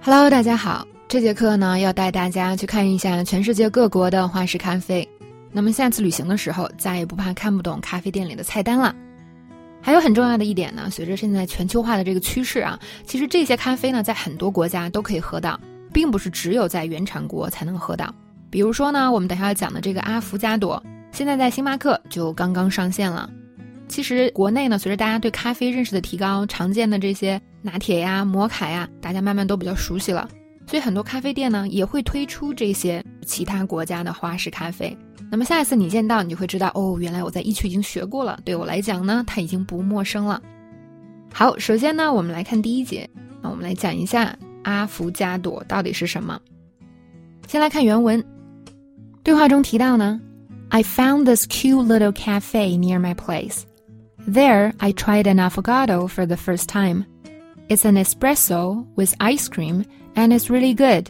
Hello，大家好。这节课呢，要带大家去看一下全世界各国的花式咖啡。那么下次旅行的时候，再也不怕看不懂咖啡店里的菜单了。还有很重要的一点呢，随着现在全球化的这个趋势啊，其实这些咖啡呢，在很多国家都可以喝到，并不是只有在原产国才能喝到。比如说呢，我们等下要讲的这个阿芙加朵，现在在星巴克就刚刚上线了。其实国内呢，随着大家对咖啡认识的提高，常见的这些拿铁呀、摩卡呀，大家慢慢都比较熟悉了。所以很多咖啡店呢，也会推出这些其他国家的花式咖啡。那么下一次你见到，你就会知道哦，原来我在一区已经学过了。对我来讲呢，它已经不陌生了。好，首先呢，我们来看第一节，那我们来讲一下阿芙加朵到底是什么。先来看原文，对话中提到呢，I found this cute little cafe near my place. There, I tried an affogato for the first time. It's an espresso with ice cream, and it's really good.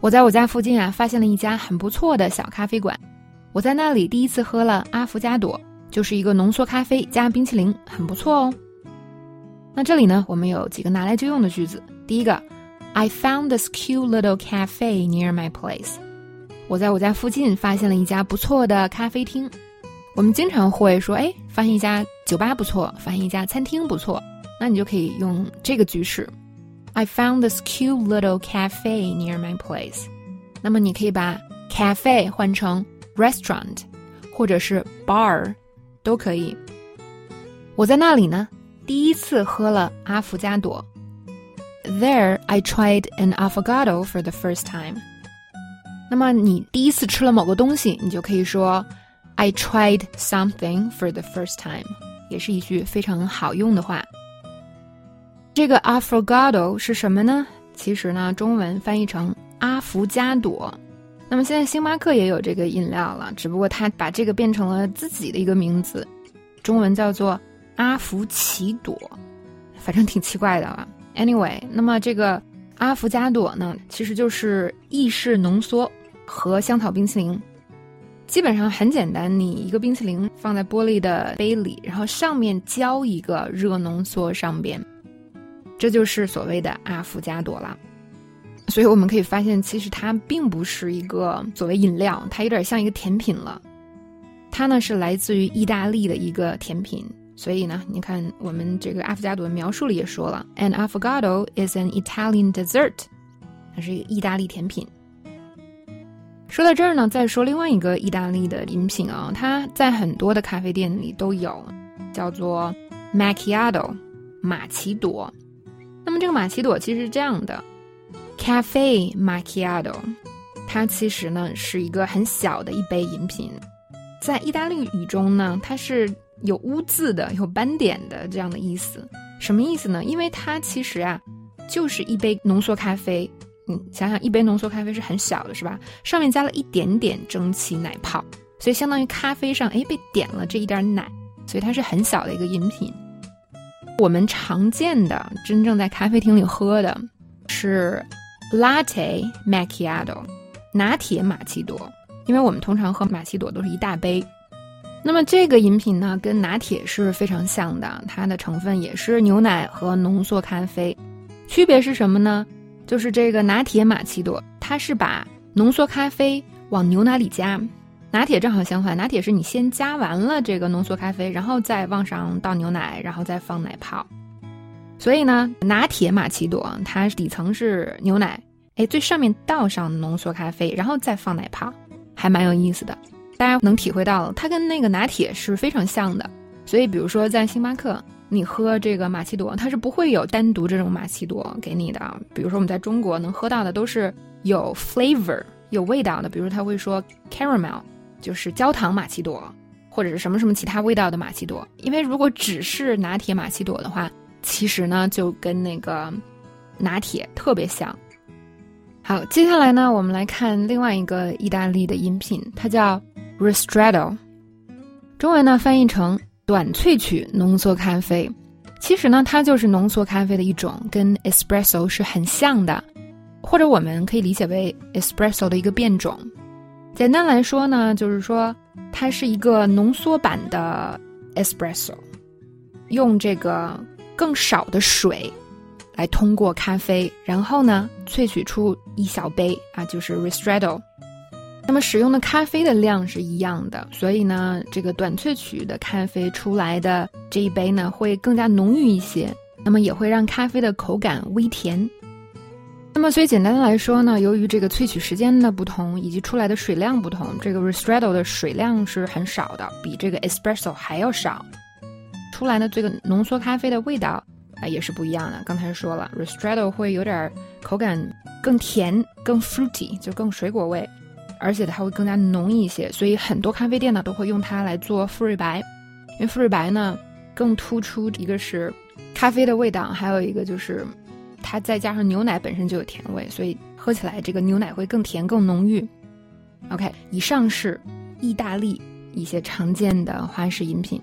我在我家附近啊，发现了一家很不错的小咖啡馆。我在那里第一次喝了阿芙加朵，就是一个浓缩咖啡加冰淇淋，很不错哦。那这里呢，我们有几个拿来就用的句子。第一个，I found this cute little cafe near my place。我在我家附近发现了一家不错的咖啡厅。我们经常会说，哎，发现一家酒吧不错，发现一家餐厅不错，那你就可以用这个句式：I found this cute little cafe near my place。那么你可以把 cafe 换成 restaurant，或者是 bar，都可以。我在那里呢，第一次喝了阿芙加朵。There I tried an affogato for the first time。那么你第一次吃了某个东西，你就可以说。I tried something for the first time，也是一句非常好用的话。 这个 affogato 是什么呢？其实呢，中文翻译成阿芙加朵。那么现在星巴克也有这个饮料了，只不过它把这个变成了自己的一个名字，中文叫做阿芙奇朵，反正挺奇怪的啊。Anyway，那么这个阿芙加朵呢，其实就是意式浓缩和香草冰淇淋。基本上很简单，你一个冰淇淋放在玻璃的杯里，然后上面浇一个热浓缩上边，这就是所谓的阿芙加朵了。所以我们可以发现，其实它并不是一个所谓饮料，它有点像一个甜品了。它呢是来自于意大利的一个甜品，所以呢，你看我们这个阿芙加朵的描述里也说了，An affogato is an Italian dessert，它是一个意大利甜品。说到这儿呢，再说另外一个意大利的饮品啊，它在很多的咖啡店里都有，叫做 macchiato，玛奇朵。这个玛奇朵其实是这样的，cafe macchiato，它其实呢是一个很小的一杯饮品，在意大利语中呢，它是有污渍的、有斑点的这样的意思。什么意思呢？因为它其实啊，就是一杯浓缩咖啡。嗯想想，一杯浓缩咖啡是很小的，是吧？上面加了一点点蒸汽奶泡，所以相当于咖啡上哎被点了这一点奶，所以它是很小的一个饮品。我们常见的真正在咖啡厅里喝的是 latte macchiato 拿铁玛奇朵，因为我们通常喝玛奇朵都是一大杯。那么这个饮品呢，跟拿铁是非常像的，它的成分也是牛奶和浓缩咖啡，区别是什么呢？就是这个拿铁玛奇朵，它是把浓缩咖啡往牛奶里加，拿铁正好相反，拿铁是你先加完了这个浓缩咖啡，然后再往上倒牛奶，然后再放奶泡。所以呢，拿铁玛奇朵它底层是牛奶，哎，最上面倒上浓缩咖啡，然后再放奶泡，还蛮有意思的。大家能体会到了，它跟那个拿铁是非常像的。所以，比如说在星巴克。你喝这个玛奇朵，它是不会有单独这种玛奇朵给你的。比如说我们在中国能喝到的都是有 flavor 有味道的，比如他会说 caramel 就是焦糖玛奇朵，或者是什么什么其他味道的玛奇朵。因为如果只是拿铁玛奇朵的话，其实呢就跟那个拿铁特别像。好，接下来呢我们来看另外一个意大利的饮品，它叫 ristretto，中文呢翻译成。短萃取浓缩咖啡，其实呢，它就是浓缩咖啡的一种，跟 espresso 是很像的，或者我们可以理解为 espresso 的一个变种。简单来说呢，就是说它是一个浓缩版的 espresso，用这个更少的水来通过咖啡，然后呢萃取出一小杯啊，就是 ristretto。那么使用的咖啡的量是一样的，所以呢，这个短萃取的咖啡出来的这一杯呢会更加浓郁一些，那么也会让咖啡的口感微甜。那么，所以简单的来说呢，由于这个萃取时间的不同，以及出来的水量不同，这个 ristretto 的水量是很少的，比这个 espresso 还要少。出来的这个浓缩咖啡的味道啊，也是不一样的。刚才说了，ristretto 会有点口感更甜、更 fruity，就更水果味，而且它会更加浓一些。所以很多咖啡店呢都会用它来做馥芮白，因为馥芮白呢更突出一个是咖啡的味道，还有一个就是。它再加上牛奶本身就有甜味，所以喝起来这个牛奶会更甜更浓郁。OK，以上是意大利一些常见的花式饮品。